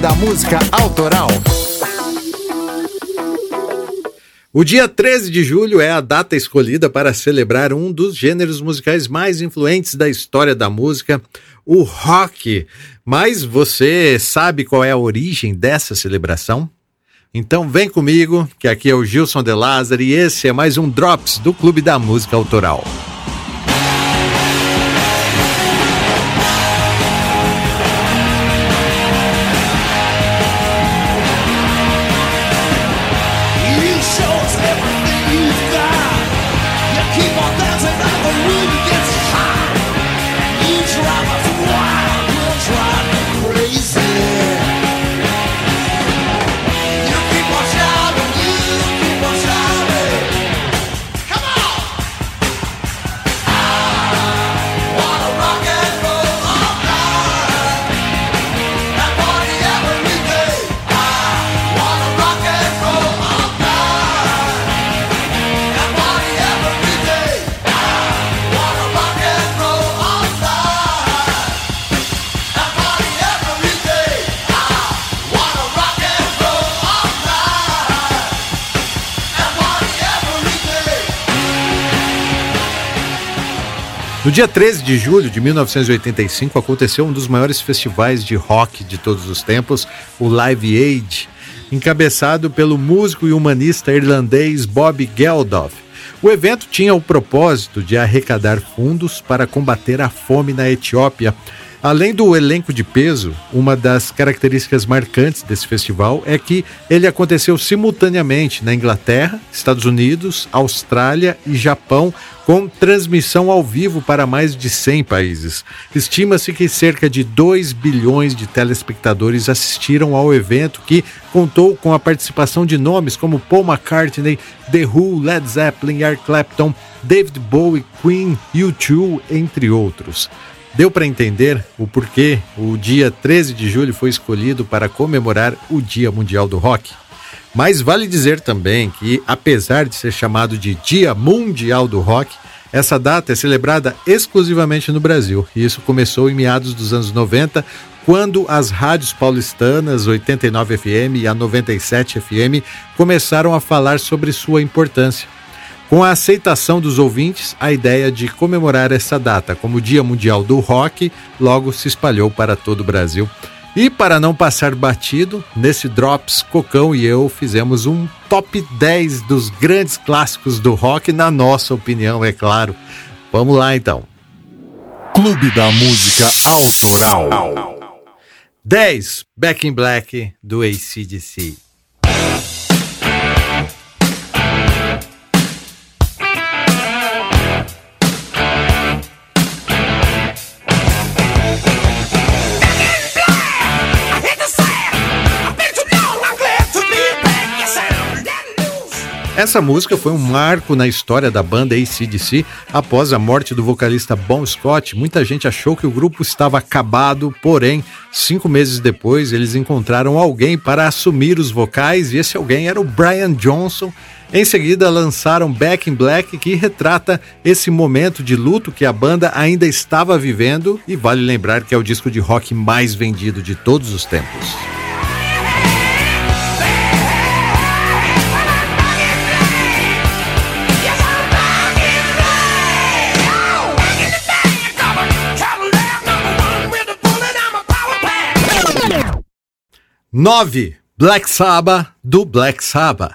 Da Música Autoral. O dia 13 de julho é a data escolhida para celebrar um dos gêneros musicais mais influentes da história da música, o rock. Mas você sabe qual é a origem dessa celebração? Então vem comigo, que aqui é o Gilson De Lázaro e esse é mais um Drops do Clube da Música Autoral. No dia 13 de julho de 1985 aconteceu um dos maiores festivais de rock de todos os tempos, o Live Aid, encabeçado pelo músico e humanista irlandês Bob Geldof. O evento tinha o propósito de arrecadar fundos para combater a fome na Etiópia. Além do elenco de peso, uma das características marcantes desse festival é que ele aconteceu simultaneamente na Inglaterra, Estados Unidos, Austrália e Japão, com transmissão ao vivo para mais de 100 países. Estima-se que cerca de 2 bilhões de telespectadores assistiram ao evento, que contou com a participação de nomes como Paul McCartney, The Who, Led Zeppelin, Eric Clapton, David Bowie, Queen, U2, entre outros. Deu para entender o porquê o dia 13 de julho foi escolhido para comemorar o Dia Mundial do Rock? Mas vale dizer também que, apesar de ser chamado de Dia Mundial do Rock, essa data é celebrada exclusivamente no Brasil. E isso começou em meados dos anos 90, quando as rádios paulistanas 89 FM e a 97 FM começaram a falar sobre sua importância. Com a aceitação dos ouvintes, a ideia de comemorar essa data como Dia Mundial do Rock logo se espalhou para todo o Brasil. E para não passar batido, nesse Drops, Cocão e eu fizemos um top 10 dos grandes clássicos do rock, na nossa opinião, é claro. Vamos lá então. Clube da Música Autoral. 10 Back in Black do ACDC. Essa música foi um marco na história da banda ACDC. Após a morte do vocalista Bon Scott, muita gente achou que o grupo estava acabado, porém, cinco meses depois, eles encontraram alguém para assumir os vocais e esse alguém era o Brian Johnson. Em seguida, lançaram Back in Black, que retrata esse momento de luto que a banda ainda estava vivendo, e vale lembrar que é o disco de rock mais vendido de todos os tempos. 9. Black Sabbath do Black Sabbath.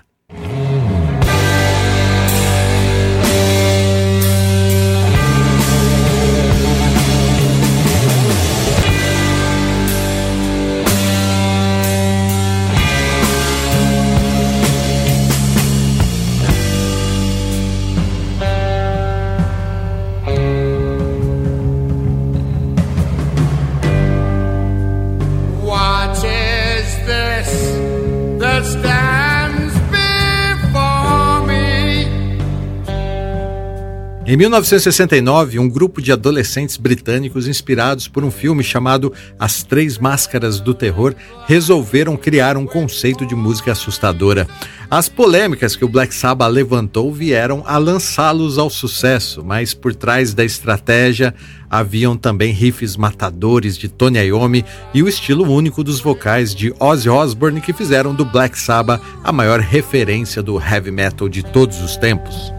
Em 1969, um grupo de adolescentes britânicos inspirados por um filme chamado As Três Máscaras do Terror resolveram criar um conceito de música assustadora. As polêmicas que o Black Sabbath levantou vieram a lançá-los ao sucesso, mas por trás da estratégia haviam também riffs matadores de Tony Iommi e o estilo único dos vocais de Ozzy Osbourne que fizeram do Black Sabbath a maior referência do heavy metal de todos os tempos.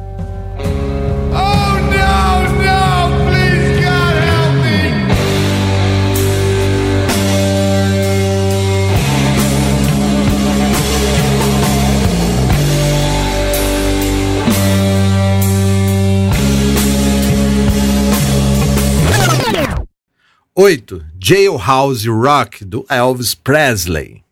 8. Jailhouse Rock, do Elvis Presley.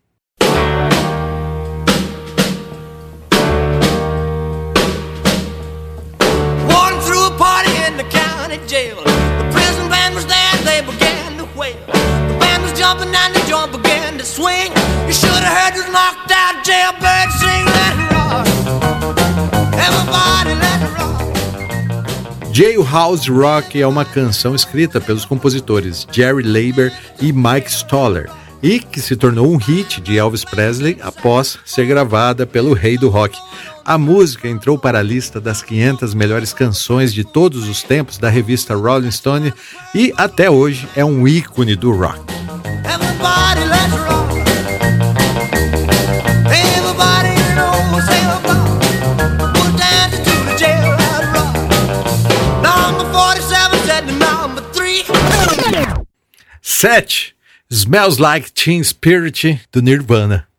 knocked out jailbird sing. It rock. Everybody let rock. Jailhouse Rock é uma canção escrita pelos compositores Jerry Leiber e Mike Stoller e que se tornou um hit de Elvis Presley após ser gravada pelo rei do rock. A música entrou para a lista das 500 melhores canções de todos os tempos da revista Rolling Stone e até hoje é um ícone do rock. Sete, Smells Like Teen Spirit do Nirvana.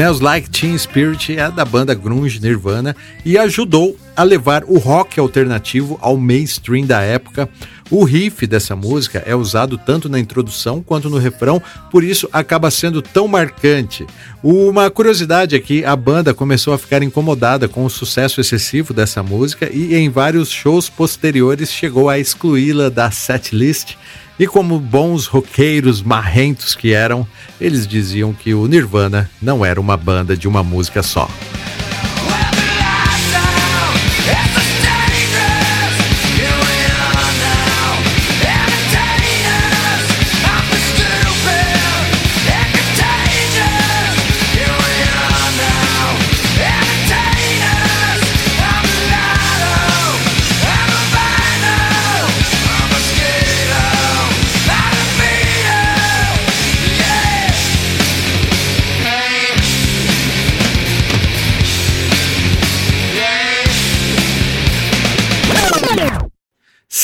Smells Like Teen Spirit é da banda grunge Nirvana e ajudou a levar o rock alternativo ao mainstream da época. O riff dessa música é usado tanto na introdução quanto no refrão, por isso acaba sendo tão marcante. Uma curiosidade é que a banda começou a ficar incomodada com o sucesso excessivo dessa música e em vários shows posteriores chegou a excluí-la da setlist e como bons roqueiros marrentos que eram, eles diziam que o Nirvana não era uma banda de uma música só.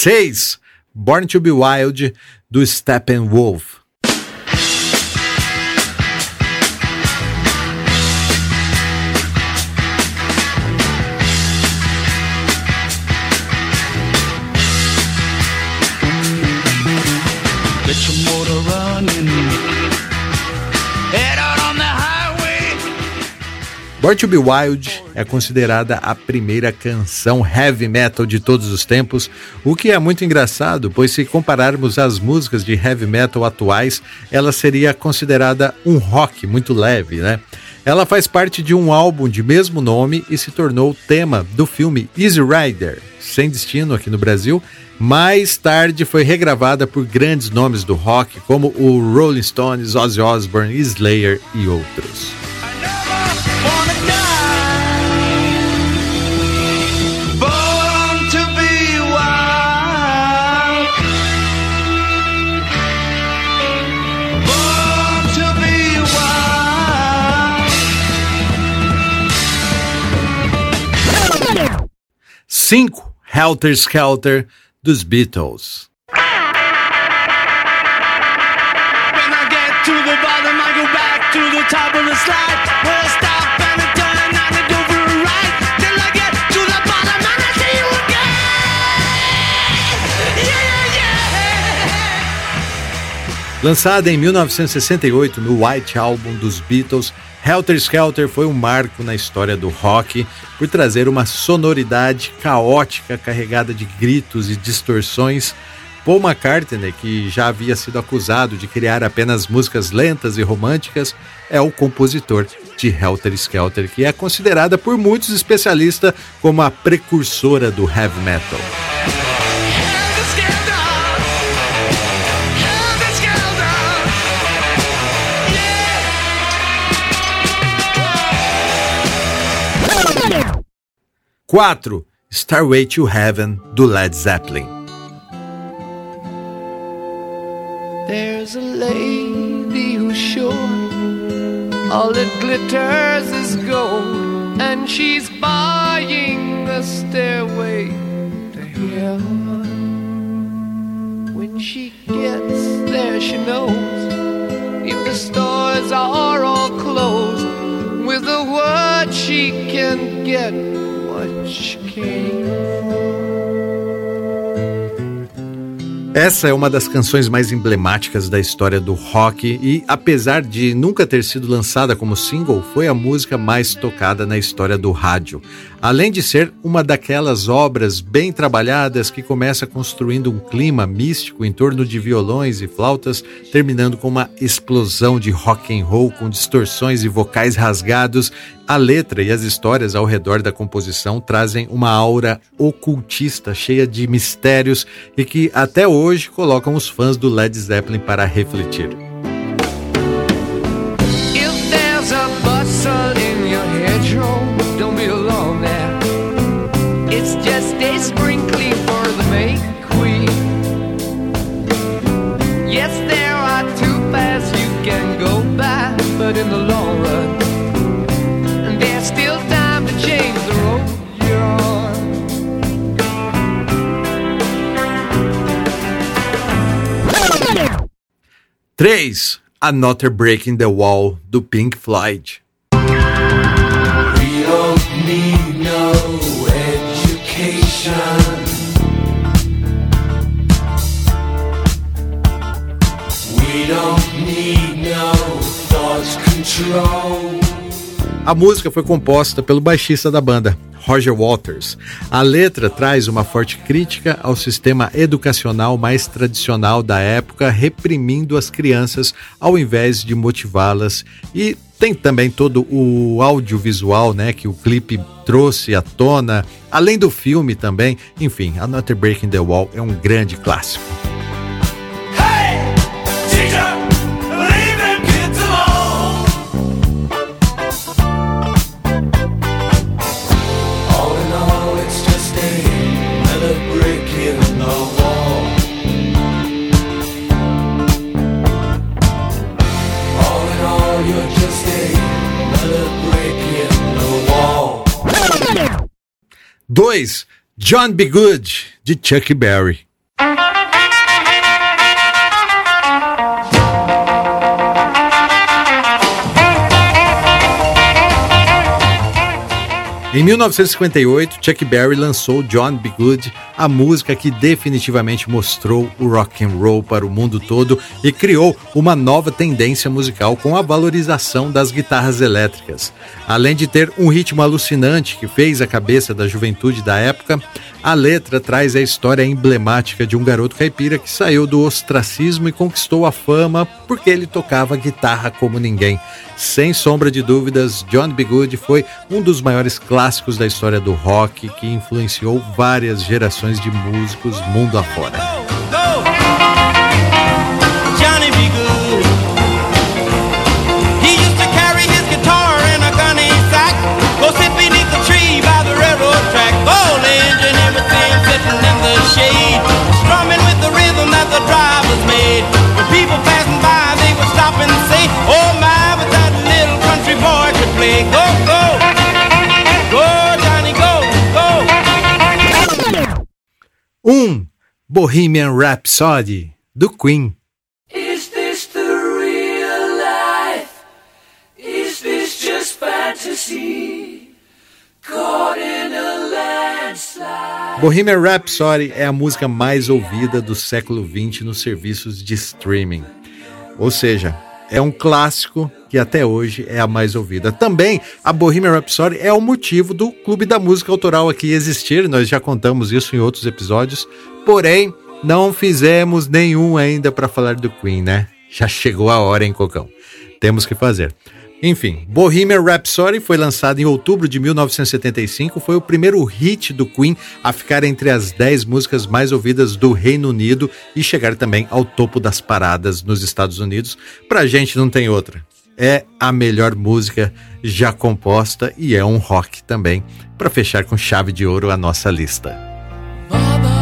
Seis, Born to be Wild, do Steppenwolf. Born to be Wild é considerada a primeira canção heavy metal de todos os tempos, o que é muito engraçado, pois se compararmos as músicas de heavy metal atuais, ela seria considerada um rock muito leve, né? Ela faz parte de um álbum de mesmo nome e se tornou tema do filme Easy Rider, sem destino aqui no Brasil. Mais tarde foi regravada por grandes nomes do rock, como o Rolling Stones, Ozzy Osbourne, Slayer e outros. Cinco, Helter Skelter, dos Beatles. Lançada em 1968 no White Album dos Beatles, Helter Skelter foi um marco na história do rock por trazer uma sonoridade caótica carregada de gritos e distorções. Paul McCartney, que já havia sido acusado de criar apenas músicas lentas e românticas, é o compositor de Helter Skelter, que é considerada por muitos especialistas como a precursora do heavy metal. Quatro, Starway to Heaven, do Led Zeppelin. There's a lady who's sure all that glitters is gold, and she's buying a stairway to heaven. When she gets there, she knows if the stores are all closed, with a word she can get essa é uma das canções mais emblemáticas da história do rock e, apesar de nunca ter sido lançada como single, foi a música mais tocada na história do rádio. Além de ser uma daquelas obras bem trabalhadas que começa construindo um clima místico em torno de violões e flautas, terminando com uma explosão de rock and roll com distorções e vocais rasgados, a letra e as histórias ao redor da composição trazem uma aura ocultista cheia de mistérios e que até hoje colocam os fãs do Led Zeppelin para refletir. Três, Another Breaking the Wall, do Pink Floyd. We don't need no thought control. A música foi composta pelo baixista da banda, Roger Waters. A letra traz uma forte crítica ao sistema educacional mais tradicional da época, reprimindo as crianças ao invés de motivá-las. E tem também todo o audiovisual, né, que o clipe trouxe à tona, além do filme também. Enfim, A Not Breaking the Wall é um grande clássico. John B. Good, de Chuck Berry. Em 1958, Chuck Berry lançou John B. Good, a música que definitivamente mostrou o rock and roll para o mundo todo e criou uma nova tendência musical com a valorização das guitarras elétricas. Além de ter um ritmo alucinante que fez a cabeça da juventude da época, a letra traz a história emblemática de um garoto caipira que saiu do ostracismo e conquistou a fama porque ele tocava guitarra como ninguém. Sem sombra de dúvidas, John B. Good foi um dos maiores clássicos da história do rock que influenciou várias gerações de músicos mundo afora. Bohemian Rhapsody, do Queen. Is this the real life? Is this just fantasy? Caught in a landslide. Bohemian Rhapsody é a música mais ouvida do século XX nos serviços de streaming. Ou seja, é um clássico que até hoje é a mais ouvida. Também a Bohemian Rhapsody é o motivo do Clube da Música Autoral aqui existir, nós já contamos isso em outros episódios, porém não fizemos nenhum ainda para falar do Queen, né? Já chegou a hora, hein, Cocão? Temos que fazer. Enfim, Bohemian Rhapsody foi lançado em outubro de 1975, foi o primeiro hit do Queen a ficar entre as 10 músicas mais ouvidas do Reino Unido e chegar também ao topo das paradas nos Estados Unidos. Pra gente não tem outra. É a melhor música já composta e é um rock também, para fechar com chave de ouro a nossa lista. Mama,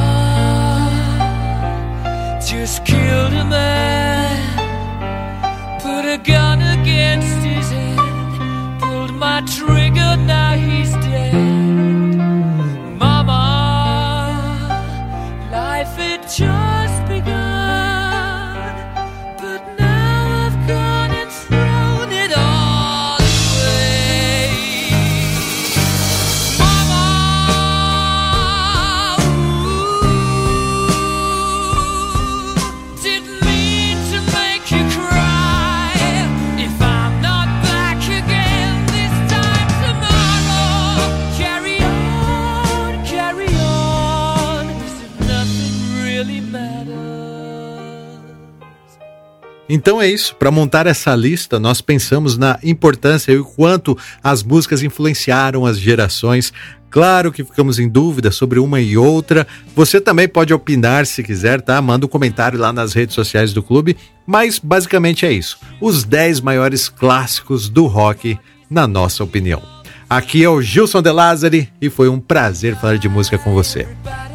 Então é isso. Para montar essa lista, nós pensamos na importância e o quanto as músicas influenciaram as gerações. Claro que ficamos em dúvida sobre uma e outra. Você também pode opinar se quiser, tá? Manda um comentário lá nas redes sociais do clube. Mas basicamente é isso. Os 10 maiores clássicos do rock, na nossa opinião. Aqui é o Gilson De Lázari e foi um prazer falar de música com você.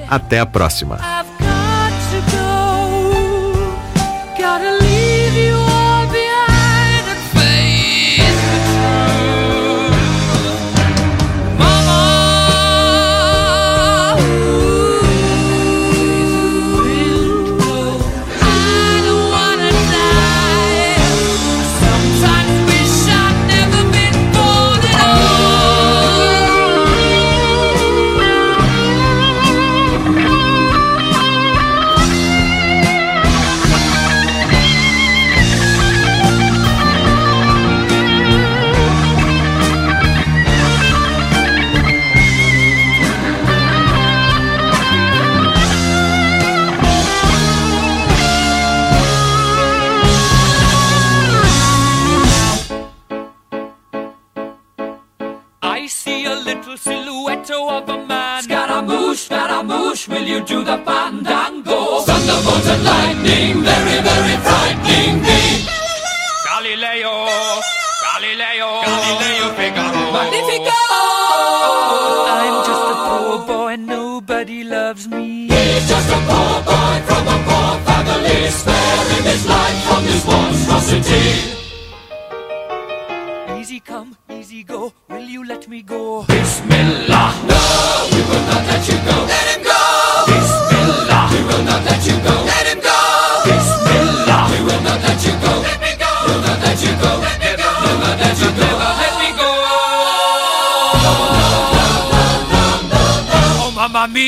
Até a próxima. nobody loves me. He's just a boy.